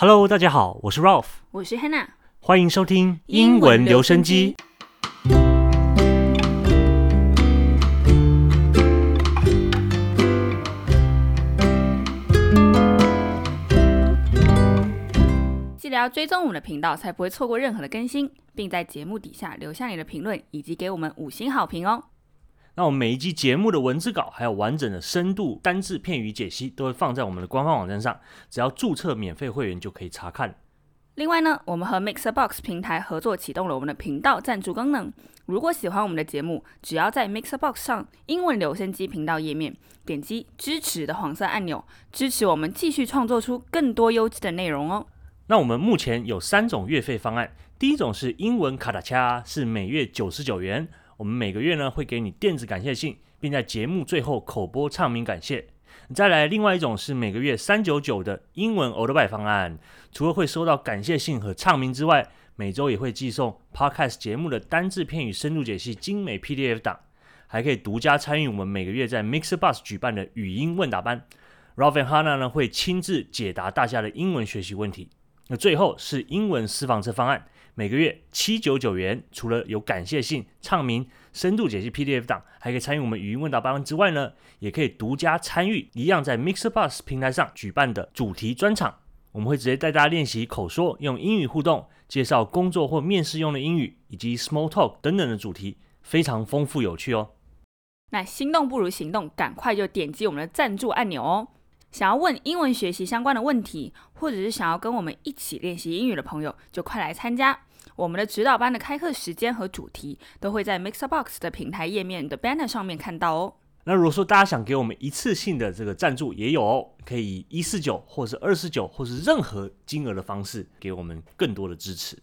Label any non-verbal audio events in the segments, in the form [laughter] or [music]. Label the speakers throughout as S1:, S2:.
S1: Hello，大家好，我是 Ralph，
S2: 我是 Hannah，
S1: 欢迎收听英文留声机。
S2: 记得要追踪我们的频道，才不会错过任何的更新，并在节目底下留下你的评论，以及给我们五星好评哦。
S1: 那我们每一集节目的文字稿，还有完整的深度单字片语解析，都会放在我们的官方网站上，只要注册免费会员就可以查看。
S2: 另外呢，我们和 Mixer Box 平台合作启动了我们的频道赞助功能。如果喜欢我们的节目，只要在 Mixer Box 上英文留声机频道页面点击支持的黄色按钮，支持我们继续创作出更多优质的内容哦。
S1: 那我们目前有三种月费方案，第一种是英文卡塔恰，是每月九十九元。我们每个月呢会给你电子感谢信，并在节目最后口播唱名感谢。再来，另外一种是每个月三九九的英文 o 德拜方案，除了会收到感谢信和唱名之外，每周也会寄送 Podcast 节目的单字片语深度解析精美 PDF 档，还可以独家参与我们每个月在 Mixer Bus 举办的语音问答班。Ralph and Hannah 呢会亲自解答大家的英文学习问题。那最后是英文私房车方案。每个月七九九元，除了有感谢信、唱名、深度解析 PDF 档，还可以参与我们语音问答班之外呢，也可以独家参与一样在 Mixer Bus 平台上举办的主题专场。我们会直接带大家练习口说，用英语互动，介绍工作或面试用的英语，以及 Small Talk 等等的主题，非常丰富有趣哦。
S2: 那心动不如行动，赶快就点击我们的赞助按钮哦！想要问英文学习相关的问题，或者是想要跟我们一起练习英语的朋友，就快来参加。我们的指导班的开课时间和主题都会在 Mixer Box 的平台页面的 banner 上面看到哦。
S1: 那如果说大家想给我们一次性的这个赞助，也有哦，可以一四九或是二四九或是任何金额的方式给我们更多的支持。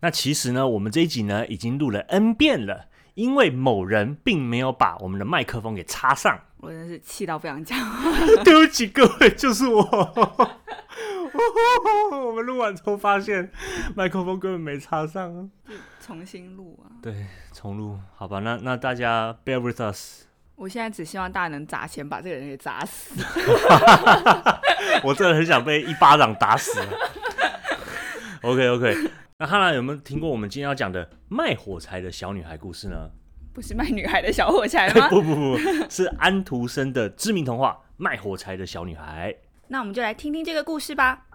S1: 那其实呢，我们这一集呢已经录了 N 遍了，因为某人并没有把我们的麦克风给插上，
S2: 我真是气到不想讲。[laughs]
S1: 对不起各位，就是我。[laughs] 我们录完之后发现麦克风根本没插上，
S2: 重新录啊。
S1: 对，重录，好吧。那那大家 bear with us。
S2: 我现在只希望大家能砸钱把这个人给砸死。[laughs]
S1: 我真的很想被一巴掌打死。[laughs] OK OK，那哈娜有没有听过我们今天要讲的卖火柴的小女孩故事呢？
S2: 不是卖女孩的小火柴吗？
S1: 不不不，是安徒生的知名童话《卖火柴的小女孩》。
S2: 那我们就来听听这个故事吧。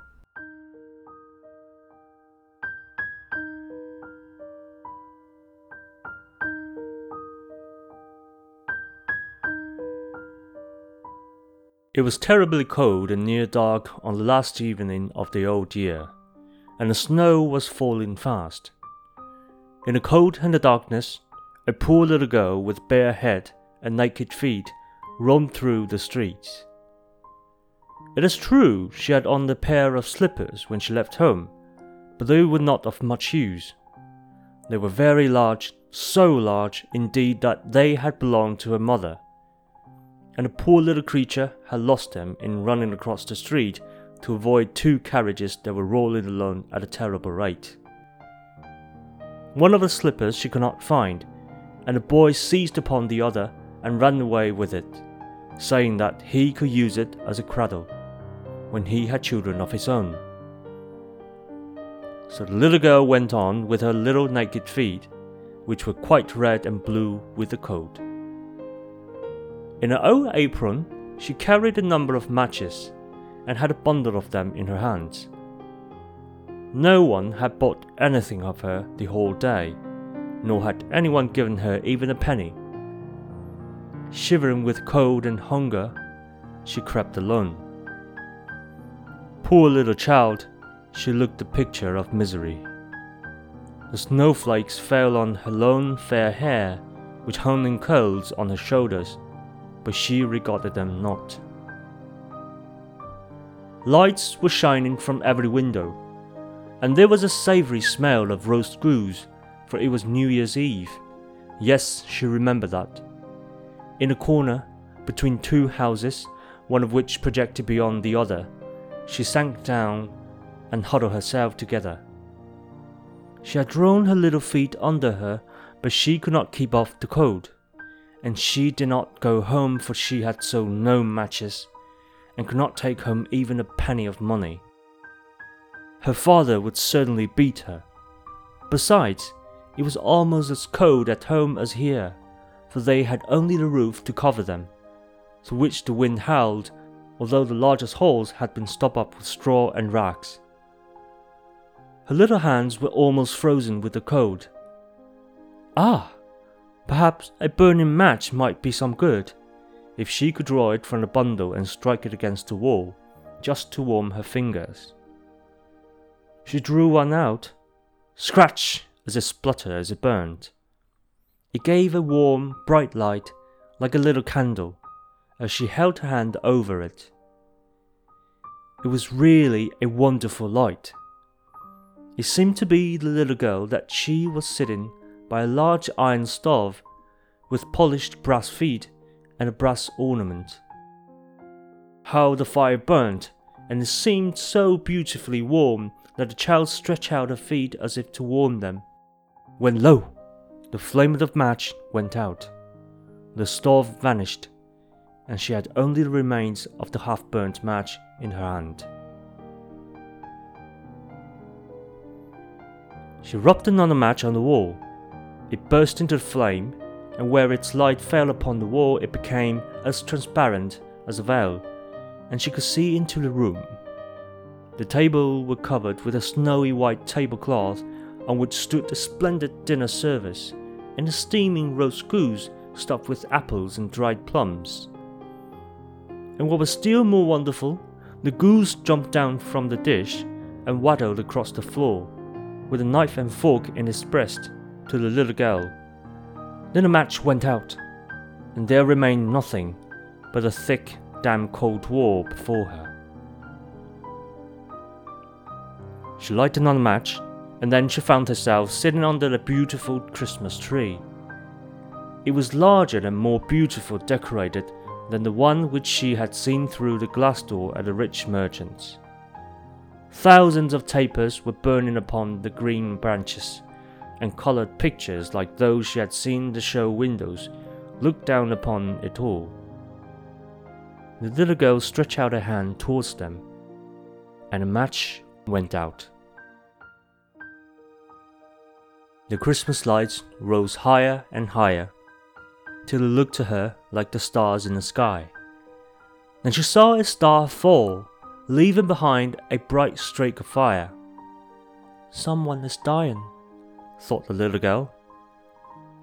S1: It was terribly cold and near dark on the last evening of the old year, and the snow was falling fast. In the cold and the darkness, a poor little girl with bare head and naked feet roamed through the streets. It is true she had on the pair of slippers when she left home, but they were not of much use. They were very large, so large indeed that they had belonged to her mother and the poor little creature had lost them in running across the street to avoid two carriages that were rolling along at a terrible rate. One of the slippers she could not find, and the boy seized upon the other and ran away with it, saying that he could use it as a cradle when he had children of his own. So the little girl went on with her little naked feet, which were quite red and blue with the cold. In her old apron, she carried a number of matches and had a bundle of them in her hands. No one had bought anything of her the whole day, nor had anyone given her even a penny. Shivering with cold and hunger, she crept alone. Poor little child, she looked the picture of misery. The snowflakes fell on her long fair hair, which hung in curls on her shoulders but she regarded them not. Lights were shining from every window, and there was a savoury smell of roast goose, for it was New Year's Eve. Yes, she remembered that. In a corner, between two houses, one of which projected beyond the other, she sank down and huddled herself together. She had drawn her little feet under her, but she could not keep off the cold and she did not go home for she had sold no matches, and could not take home even a penny of money. her father would certainly beat her. Besides, it was almost as cold at home as here, for they had only the roof to cover them, through which the wind howled, although the largest holes had been stopped up with straw and rags. Her little hands were almost frozen with the cold. Ah! Perhaps a burning match might be some good, if she could draw it from the bundle and strike it against the wall, just to warm her fingers. She drew one out. Scratch! as it spluttered as it burned. It gave a warm, bright light, like a little candle, as she held her hand over it. It was really a wonderful light. It seemed to be the little girl that she was sitting by a large iron stove with polished brass feet and a brass ornament. How the fire burnt, and it seemed so beautifully warm that the child stretched out her feet as if to warm them. When lo! The flame of the match went out. The stove vanished, and she had only the remains of the half burnt match in her hand. She rubbed another match on the wall. It burst into flame, and where its light fell upon the wall, it became as transparent as a veil, and she could see into the room. The table was covered with a snowy white tablecloth on which stood a splendid dinner service and a steaming roast goose stuffed with apples and dried plums. And what was still more wonderful, the goose jumped down from the dish and waddled across the floor, with a knife and fork in its breast, to the little girl. Then the match went out, and there remained nothing but a thick, damp cold wall before her. She lighted another match, and then she found herself sitting under the beautiful Christmas tree. It was larger and more beautiful decorated than the one which she had seen through the glass door at the rich merchant's. Thousands of tapers were burning upon the green branches, and coloured pictures like those she had seen the show windows looked down upon it all. The little girl stretched out her hand towards them, and a match went out. The Christmas lights rose higher and higher, till it looked to her like the stars in the sky. Then she saw a star fall, leaving behind a bright streak of fire. Someone is dying, thought the little girl.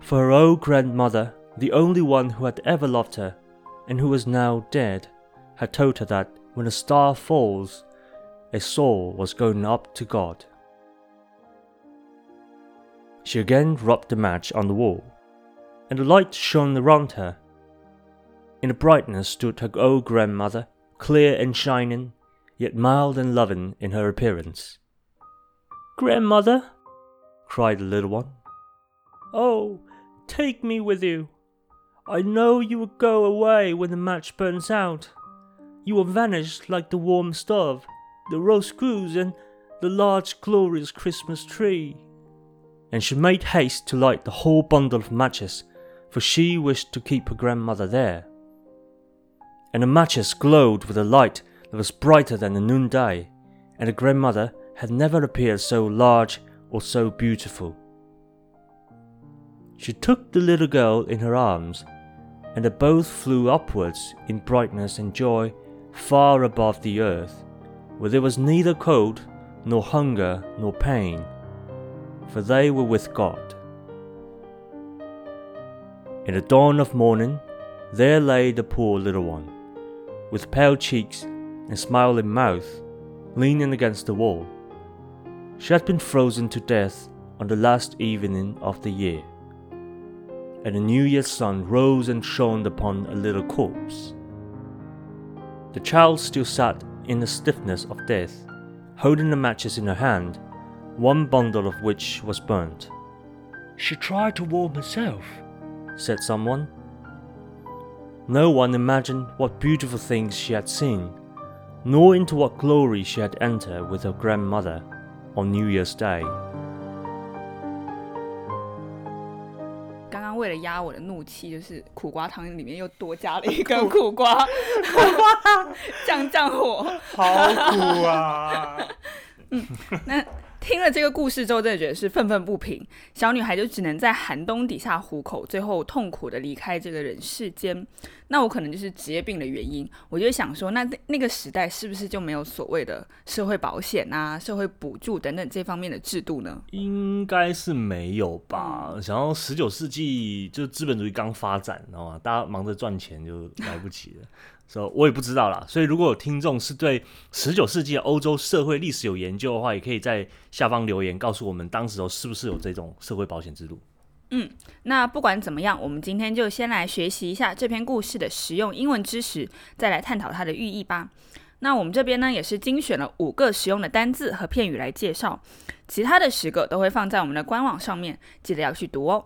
S1: For her old grandmother, the only one who had ever loved her, and who was now dead, had told her that when a star falls, a soul was going up to God. She again rubbed the match on the wall, and the light shone around her. In the brightness stood her old grandmother, clear and shining, yet mild and loving in her appearance. Grandmother, cried the little one, oh, take me with you. I know you will go away when the match burns out. You will vanish like the warm stove, the roast goose, and the large glorious Christmas tree. And she made haste to light the whole bundle of matches, for she wished to keep her grandmother there. And the matches glowed with a light that was brighter than the noonday, and the grandmother had never appeared so large or so beautiful. She took the little girl in her arms, and they both flew upwards in brightness and joy far above the earth, where there was neither cold, nor hunger, nor pain, for they were with God. In the dawn of morning, there lay the poor little one, with pale cheeks and smiling mouth, leaning against the wall. She had been frozen to death on the last evening of the year, and the New Year's sun rose and shone upon a little corpse. The child still sat in the stiffness of death, holding the matches in her hand, one bundle of which was burnt. She tried to warm herself, said someone. No one imagined what beautiful things she had seen, nor into what glory she had entered with her grandmother on New Year's Day.
S2: 刚刚为了压我的怒气，就是苦瓜汤里面又多加了一个苦瓜，降降火。
S3: 好苦啊！ [laughs]
S2: 那 [laughs] 听了这个故事之后，真的觉得是愤愤不平。小女孩就只能在寒冬底下糊口，最后痛苦的离开这个人世间。那我可能就是职业病的原因，我就想说，那那个时代是不是就没有所谓的社会保险啊、社会补助等等这方面的制度呢？
S1: 应该是没有吧。想要十九世纪就资本主义刚发展，知道吗？大家忙着赚钱就来不及了。所以我也不知道啦。所以如果有听众是对十九世纪欧洲社会历史有研究的话，也可以在下方留言告诉我们，当时候是不是有这种社会保险制度。
S2: 嗯，那不管怎么样，我们今天就先来学习一下这篇故事的实用英文知识，再来探讨它的寓意吧。那我们这边呢，也是精选了五个实用的单字和片语来介绍，其他的十个都会放在我们的官网上面，记得要去读哦。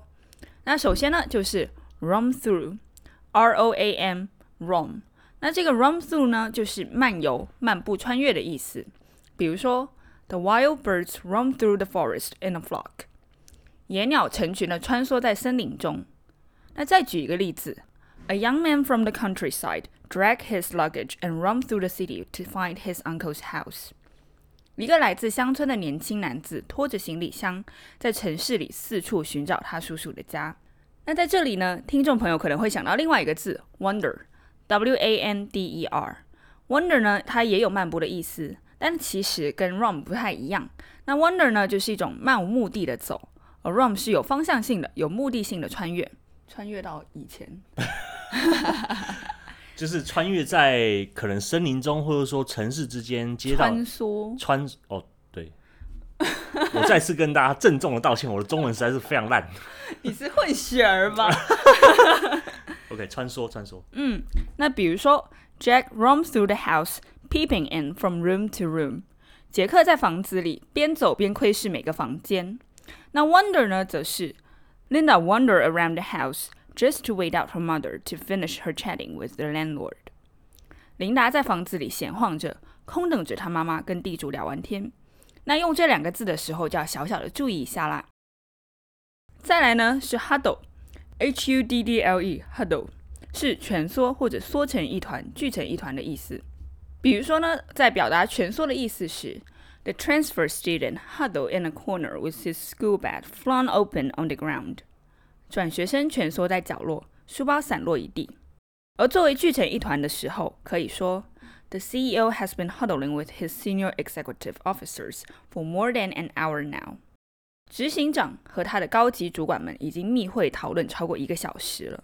S2: 那首先呢，就是 roam through，R O A M，roam。那这个 roam through 呢，就是漫游、漫步、穿越的意思。比如说，The wild birds roam through the forest in a flock。野鸟成群的穿梭在森林中。那再举一个例子：A young man from the countryside dragged his luggage and roamed through the city to find his uncle's house。一个来自乡村的年轻男子拖着行李箱，在城市里四处寻找他叔叔的家。那在这里呢，听众朋友可能会想到另外一个字：wonder。W A N D E R，wander 呢，它也有漫步的意思，但其实跟 run 不太一样。那 wander 呢，就是一种漫无目的的走，而 roam 是有方向性的、有目的性的穿越，穿越到以前，[laughs]
S1: 就是穿越在可能森林中，或者说城市之间街道
S2: 穿梭
S1: 穿哦，对，我再次跟大家郑重的道歉，我的中文实在是非常烂。
S2: 你是混血儿吗？[laughs]
S1: OK，穿梭穿梭。
S2: 嗯，那比如说，Jack roams through the house, peeping in from room to room。杰克在房子里边走边窥视每个房间。那 wander 呢，则是 Linda wander around the house just to wait out her mother to finish her chatting with the landlord。琳达在房子里闲晃着，空等着她妈妈跟地主聊完天。那用这两个字的时候，就要小小的注意一下啦。再来呢是 huddle。H U D D L E huddle 是蜷缩或者缩成一团、聚成一团的意思。比如说呢，在表达蜷缩的意思时 ，The transfer student huddle in a corner with his school bag flung open on the ground。转学生蜷缩在角落，书包散落一地。而作为聚成一团的时候，可以说 The CEO has been huddling with his senior executive officers for more than an hour now。执行长和他的高级主管们已经密会讨论超过一个小时了。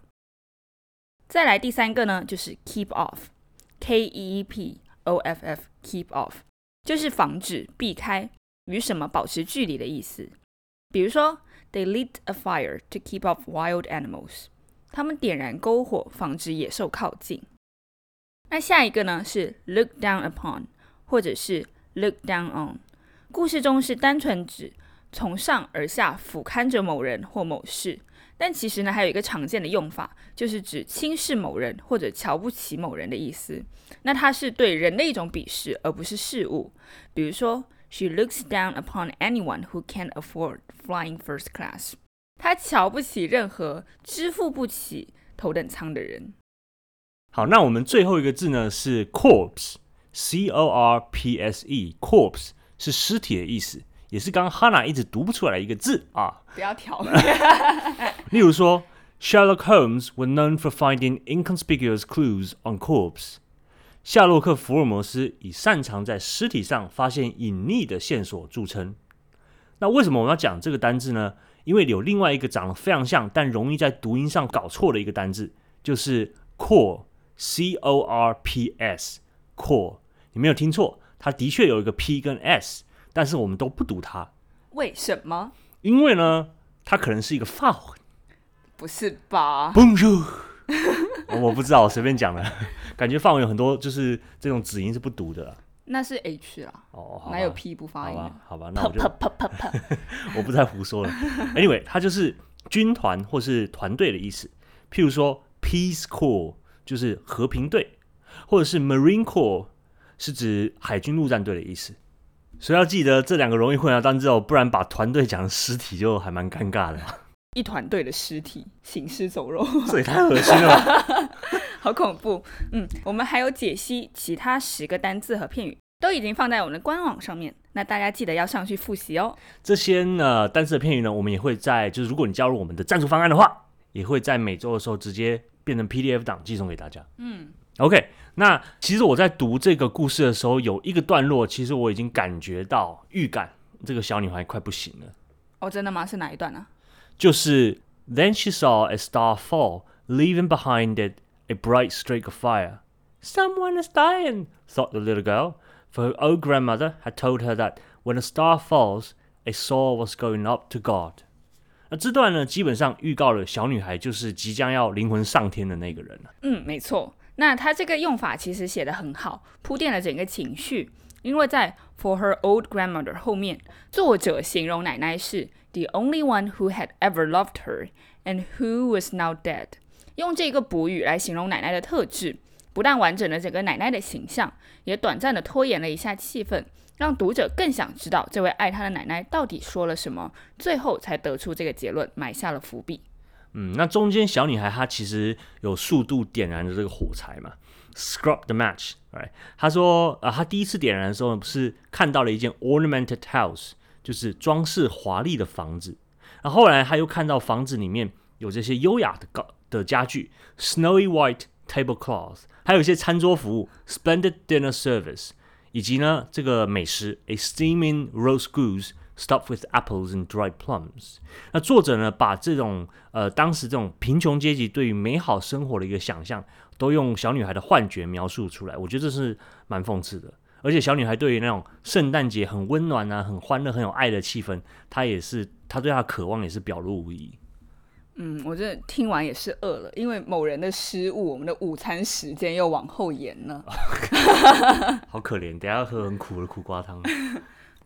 S2: 再来第三个呢，就是 keep off，K E E P O F F，keep off 就是防止、避开、与什么保持距离的意思。比如说，They lit a fire to keep off wild animals，他们点燃篝火，防止野兽靠近。那下一个呢是 look down upon，或者是 look down on，故事中是单纯指。从上而下俯瞰着某人或某事，但其实呢，还有一个常见的用法，就是指轻视某人或者瞧不起某人的意思。那它是对人的一种鄙视，而不是事物。比如说，She looks down upon anyone who can't afford flying first class。她瞧不起任何支付不起头等舱的人。
S1: 好，那我们最后一个字呢是 corpse，C O R P S E，corpse 是尸体的意思。也是刚刚 Hannah 一直读不出来一个字啊！
S2: 不要挑。[laughs]
S1: 例如说，Sherlock Holmes were known for finding inconspicuous clues on corpse。夏洛克·福尔摩斯以擅长在尸体上发现隐匿的线索著称。那为什么我们要讲这个单字呢？因为有另外一个长得非常像，但容易在读音上搞错的一个单字，就是 core，C O R P S，core。你没有听错，它的确有一个 P 跟 S。但是我们都不读它，
S2: 为什么？
S1: 因为呢，它可能是一个发文，
S2: 不是吧
S1: ？Bonjour，[laughs] 我不知道，我随便讲的，感觉发文有很多就是这种子音是不读的。
S2: 那是 H 啊，哦，哪有 P 不发音？
S1: 好吧，那我就 [laughs] 我不再胡说了。Anyway，它就是军团或是团队的意思。譬如说，Peace Corps 就是和平队，或者是 Marine Corps 是指海军陆战队的意思。所以要记得这两个容易混淆单字哦，不然把团队讲尸体就还蛮尴尬的。
S2: 一团队的尸体行尸走肉，
S1: 这也太恶心了，吧，[laughs]
S2: 好恐怖。嗯，我们还有解析其他十个单字和片语，都已经放在我们的官网上面，那大家记得要上去复习哦。
S1: 这些呢单词的片语呢，我们也会在就是如果你加入我们的赞助方案的话，也会在每周的时候直接变成 PDF 档寄送给大家。
S2: 嗯，
S1: OK，那其实我在读这个故事的时候，有一个段落，其实我已经感觉到预感，这个小女孩快不行了。
S2: 哦，真的吗？是哪一段呢、
S1: 就是 Then she saw a star fall, leaving behind it a bright streak of fire. Someone is dying, thought the little girl, for her old grandmother had told her that when a star falls, a soul was going up to God. 那这段呢，基本上预告了小女孩就是即将要灵魂上天的那个人了。
S2: 嗯，没错。 那他这个用法其实写的很好，铺垫了整个情绪。因为在 for her old grandmother 后面，作者形容奶奶是 the only one who had ever loved her and who was now dead，用这个补语来形容奶奶的特质，不但完整了整个奶奶的形象，也短暂的拖延了一下气氛，让读者更想知道这位爱她的奶奶到底说了什么，最后才得出这个结论，埋下了伏笔。
S1: 嗯，那中间小女孩她其实有速度点燃的这个火柴嘛，scrub the match，right？她说，呃，她第一次点燃的时候，不是看到了一间 ornamented house，就是装饰华丽的房子。然后后来她又看到房子里面有这些优雅的高的家具，snowy white tablecloth，还有一些餐桌服务，splendid dinner service，以及呢这个美食，a steaming roast goose。Stuffed with apples and dried plums。那作者呢，把这种呃当时这种贫穷阶级对于美好生活的一个想象，都用小女孩的幻觉描述出来。我觉得这是蛮讽刺的。而且小女孩对于那种圣诞节很温暖啊、很欢乐、很有爱的气氛，她也是她对她的渴望也是表露无遗。
S2: 嗯，我这听完也是饿了，因为某人的失误，我们的午餐时间又往后延了。[laughs]
S1: 好可怜，等下要喝很苦的苦瓜汤。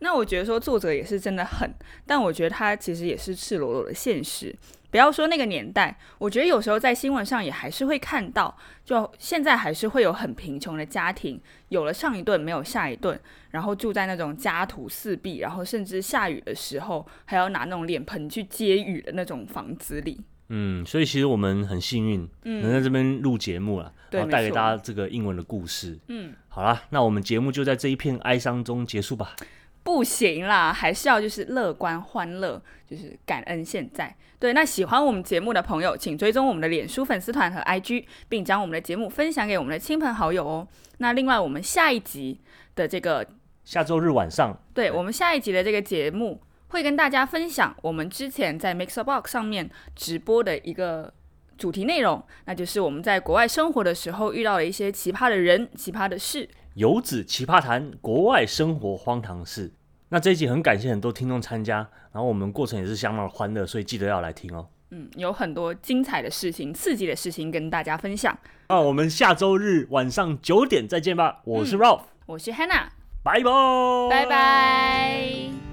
S2: 那我觉得说作者也是真的狠，但我觉得他其实也是赤裸裸的现实。不要说那个年代，我觉得有时候在新闻上也还是会看到，就现在还是会有很贫穷的家庭，有了上一顿没有下一顿，然后住在那种家徒四壁，然后甚至下雨的时候还要拿那种脸盆去接雨的那种房子里。
S1: 嗯，所以其实我们很幸运，能在这边录节目了，
S2: 对
S1: 然后带给大家这个英文的故事。
S2: 嗯，
S1: 好啦，那我们节目就在这一片哀伤中结束吧。
S2: 不行啦，还是要就是乐观欢乐，就是感恩现在。对，那喜欢我们节目的朋友，请追踪我们的脸书粉丝团和 IG，并将我们的节目分享给我们的亲朋好友哦。那另外，我们下一集的这个，
S1: 下周日晚上，
S2: 对我们下一集的这个节目，会跟大家分享我们之前在 Mixer Box 上面直播的一个主题内容，那就是我们在国外生活的时候遇到了一些奇葩的人、奇葩的事。
S1: 游子奇葩谈，国外生活荒唐事。那这一集很感谢很多听众参加，然后我们过程也是相当的欢乐，所以记得要来听哦。
S2: 嗯，有很多精彩的事情、刺激的事情跟大家分享。
S1: 那我们下周日晚上九点再见吧。我是 Ralph，、
S2: 我是 Hannah，
S1: 拜拜，
S2: 拜拜。